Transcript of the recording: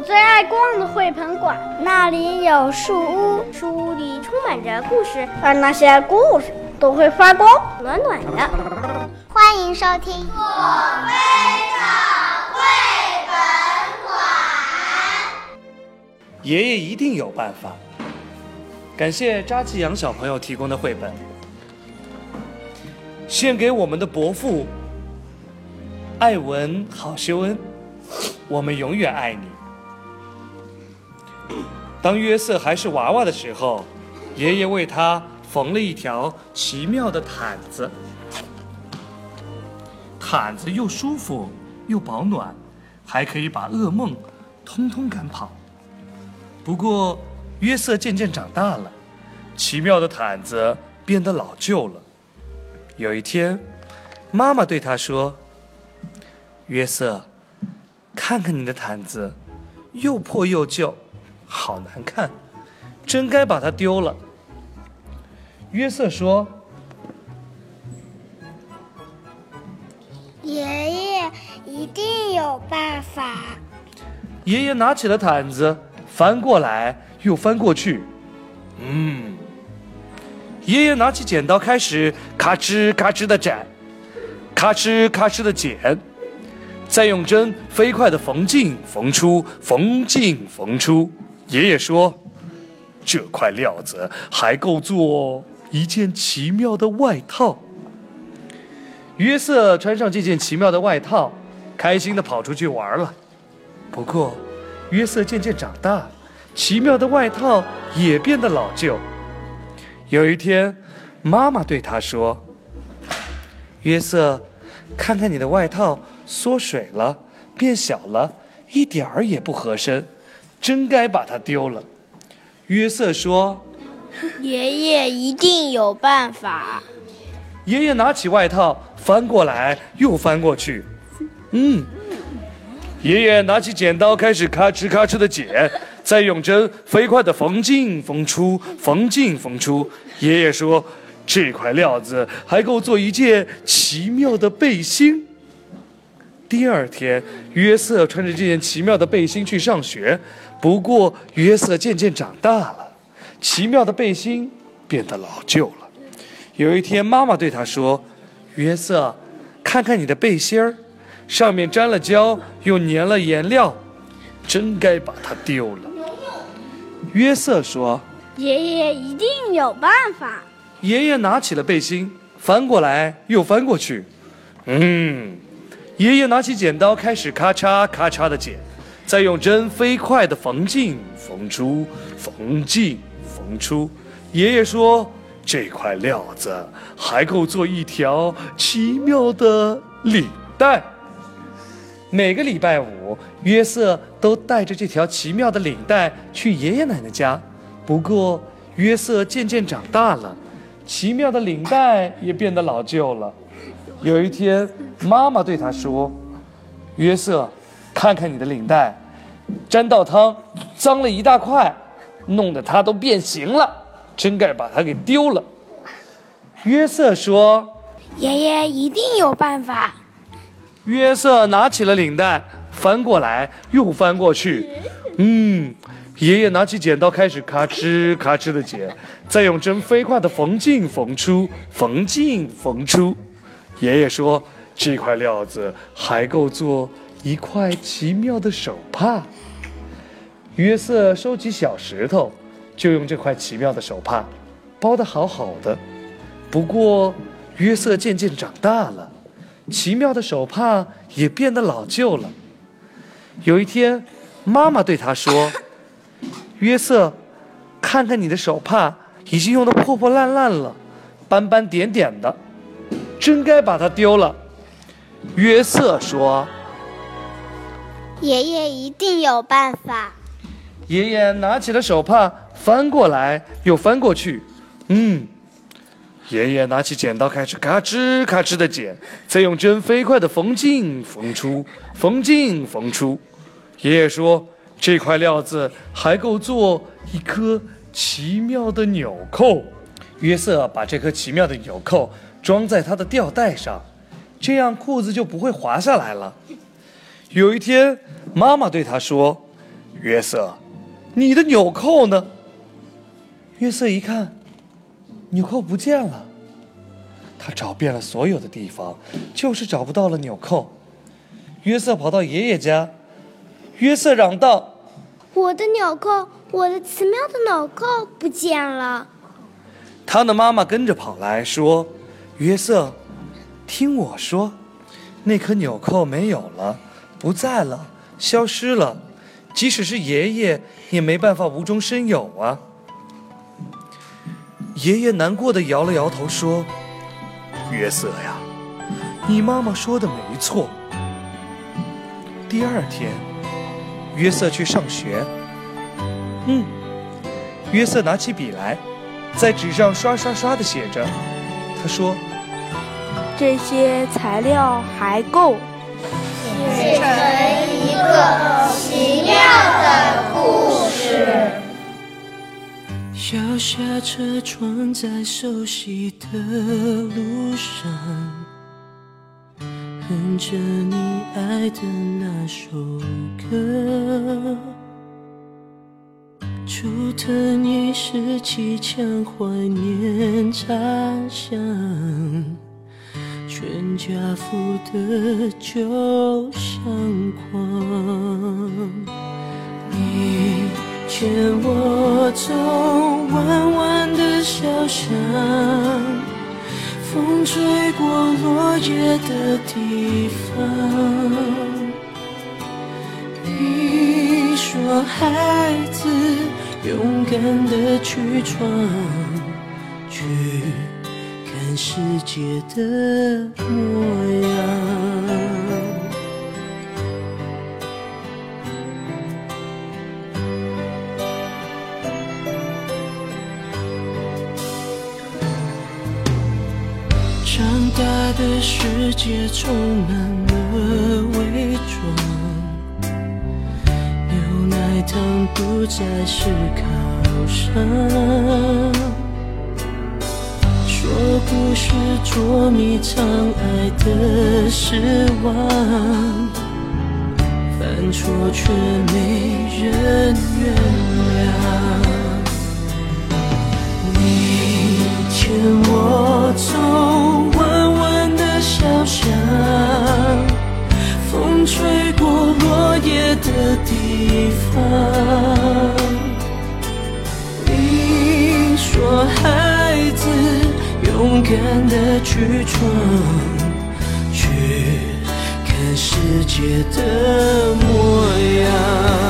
我最爱逛的绘本馆，那里有树屋，树屋里充满着故事，而那些故事都会发光，暖暖的。欢迎收听《我非常绘本馆》。爷爷一定有办法。感谢扎基阳小朋友提供的绘本，献给我们的伯父艾文郝修恩，我们永远爱你。当约瑟还是娃娃的时候，爷爷为他缝了一条奇妙的毯子，毯子又舒服又保暖，还可以把噩梦通通赶跑。不过，约瑟渐渐长大了，奇妙的毯子变得老旧了。有一天，妈妈对他说：“约瑟，看看你的毯子，又破又旧，好难看，真该把它丢了。”约瑟说：“爷爷一定有办法。”爷爷拿起了毯子，翻过来又翻过去。嗯，爷爷拿起剪刀，开始咔哧咔哧的斩，咔哧咔哧的剪，再用针飞快的缝进缝出，缝进缝出。爷爷说：“这块料子还够做一件奇妙的外套。”约瑟穿上这件奇妙的外套，开心的跑出去玩了。不过，约瑟渐渐长大，奇妙的外套也变得老旧。有一天，妈妈对他说：“约瑟，看看你的外套缩水了，变小了，一点儿也不合身，真该把它丢了。”约瑟说：“爷爷一定有办法。”爷爷拿起外套，翻过来又翻过去。嗯。爷爷拿起剪刀，开始咔哧咔哧的剪，再用针飞快的缝进缝出，缝进缝出。爷爷说：“这块料子还够做一件奇妙的背心。”第二天，约瑟穿着这件奇妙的背心去上学。不过，约瑟渐渐长大了，奇妙的背心变得老旧了。有一天，妈妈对他说：“约瑟，看看你的背心儿。”上面沾了胶，又粘了颜料，真该把它丢了。约瑟说：“爷爷一定有办法。”爷爷拿起了背心，翻过来又翻过去。嗯，爷爷拿起剪刀，开始咔嚓咔嚓的剪，再用针飞快的缝进缝出，缝进缝出。爷爷说：“这块料子还够做一条奇妙的领带。”每个礼拜五，约瑟都带着这条奇妙的领带去爷爷奶奶家。不过，约瑟渐渐长大了，奇妙的领带也变得老旧了。有一天，妈妈对他说：“约瑟，看看你的领带，沾到汤，脏了一大块，弄得它都变形了，真该把它给丢了。”约瑟说：“爷爷一定有办法。”约瑟拿起了领带，翻过来又翻过去。嗯，爷爷拿起剪刀，开始咔哧咔哧的剪，再用针飞快的缝进缝出，缝进缝出。爷爷说：“这块料子还够做一块奇妙的手帕。”约瑟收集小石头，就用这块奇妙的手帕包得好好的。不过，约瑟渐渐长大了。奇妙的手帕也变得老旧了。有一天，妈妈对他说：“约瑟，看看你的手帕，已经用得破破烂烂了，斑斑点点的，真该把它丢了。”约瑟说：“爷爷一定有办法。”爷爷拿起了手帕，翻过来又翻过去，嗯。爷爷拿起剪刀，开始咔吱咔吱的剪，再用针飞快的缝进缝出，缝进缝出。爷爷说：“这块料子还够做一颗奇妙的纽扣。”约瑟把这颗奇妙的纽扣装在他的吊带上，这样裤子就不会滑下来了。有一天，妈妈对他说：“约瑟，你的纽扣呢？约瑟一看，纽扣不见了。他找遍了所有的地方，就是找不到了纽扣。约瑟跑到爷爷家，约瑟嚷道：“我的纽扣，我的奇妙的纽扣不见了！”他的妈妈跟着跑来说：“约瑟，听我说，那颗纽扣没有了，不在了，消失了。即使是爷爷，也没办法无中生有啊。”爷爷难过的摇了摇头说：“约瑟呀，你妈妈说的没错。”第二天，约瑟去上学。嗯，约瑟拿起笔来，在纸上刷刷刷的写着。他说：“这些材料还够，写成一个奇妙的故事。”小下车窗在熟悉的路上。哼着你爱的那首歌，竹藤一时气腔怀念茶香，全家福的旧相框。你牵我走弯弯的小巷。风吹过落叶的地方，你说孩子勇敢的去闯，世界的模样。长大的世界充满了伪装，牛奶糖不再是靠山，不是捉迷藏爱的失望，犯错却没人原谅。你牵我走弯弯的。小巷，风吹过落叶的地方。敢的去闯，去看世界的模样。